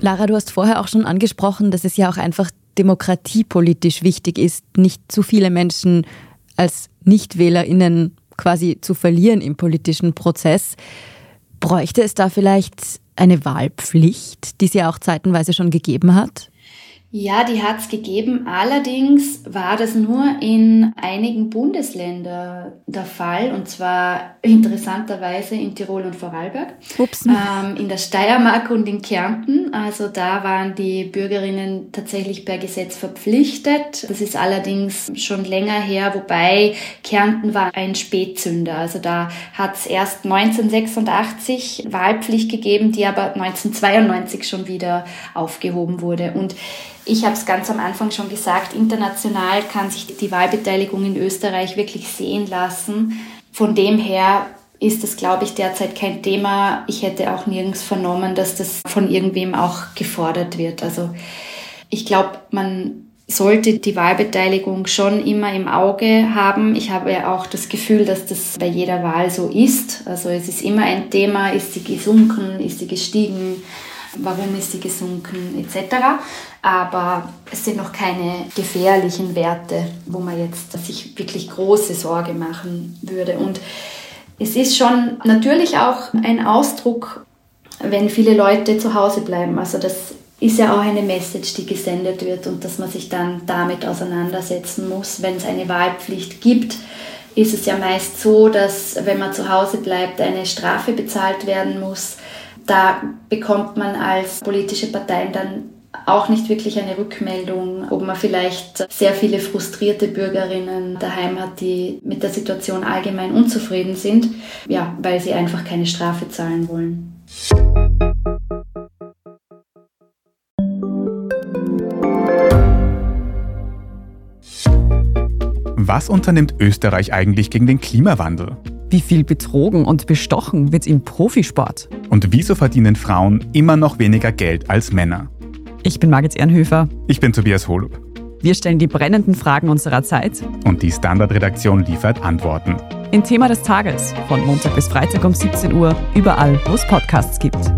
Lara, du hast vorher auch schon angesprochen, dass es ja auch einfach demokratiepolitisch wichtig ist, nicht zu viele Menschen als NichtwählerInnen quasi zu verlieren im politischen Prozess. Bräuchte es da vielleicht eine Wahlpflicht, die es ja auch zeitenweise schon gegeben hat? Ja, die hat es gegeben. Allerdings war das nur in einigen Bundesländern der Fall, und zwar interessanterweise in Tirol und Vorarlberg, Ups. Ähm, in der Steiermark und in Kärnten. Also da waren die Bürgerinnen tatsächlich per Gesetz verpflichtet. Das ist allerdings schon länger her, wobei Kärnten war ein Spätzünder. Also da hat es erst 1986 Wahlpflicht gegeben, die aber 1992 schon wieder aufgehoben wurde. Und ich habe es ganz am Anfang schon gesagt, international kann sich die Wahlbeteiligung in Österreich wirklich sehen lassen. Von dem her ist das, glaube ich, derzeit kein Thema. Ich hätte auch nirgends vernommen, dass das von irgendwem auch gefordert wird. Also ich glaube, man sollte die Wahlbeteiligung schon immer im Auge haben. Ich habe ja auch das Gefühl, dass das bei jeder Wahl so ist. Also es ist immer ein Thema, ist sie gesunken, ist sie gestiegen, warum ist sie gesunken etc. Aber es sind noch keine gefährlichen Werte, wo man jetzt sich wirklich große Sorge machen würde. Und es ist schon natürlich auch ein Ausdruck, wenn viele Leute zu Hause bleiben. Also das ist ja auch eine Message, die gesendet wird und dass man sich dann damit auseinandersetzen muss. Wenn es eine Wahlpflicht gibt, ist es ja meist so, dass wenn man zu Hause bleibt, eine Strafe bezahlt werden muss da bekommt man als politische Parteien dann auch nicht wirklich eine Rückmeldung, ob man vielleicht sehr viele frustrierte Bürgerinnen daheim hat, die mit der Situation allgemein unzufrieden sind, ja, weil sie einfach keine Strafe zahlen wollen. Was unternimmt Österreich eigentlich gegen den Klimawandel? Wie viel betrogen und bestochen wird im Profisport? Und wieso verdienen Frauen immer noch weniger Geld als Männer? Ich bin Margit Ehrenhöfer. Ich bin Tobias Holub. Wir stellen die brennenden Fragen unserer Zeit. Und die Standardredaktion liefert Antworten. Im Thema des Tages von Montag bis Freitag um 17 Uhr, überall, wo es Podcasts gibt.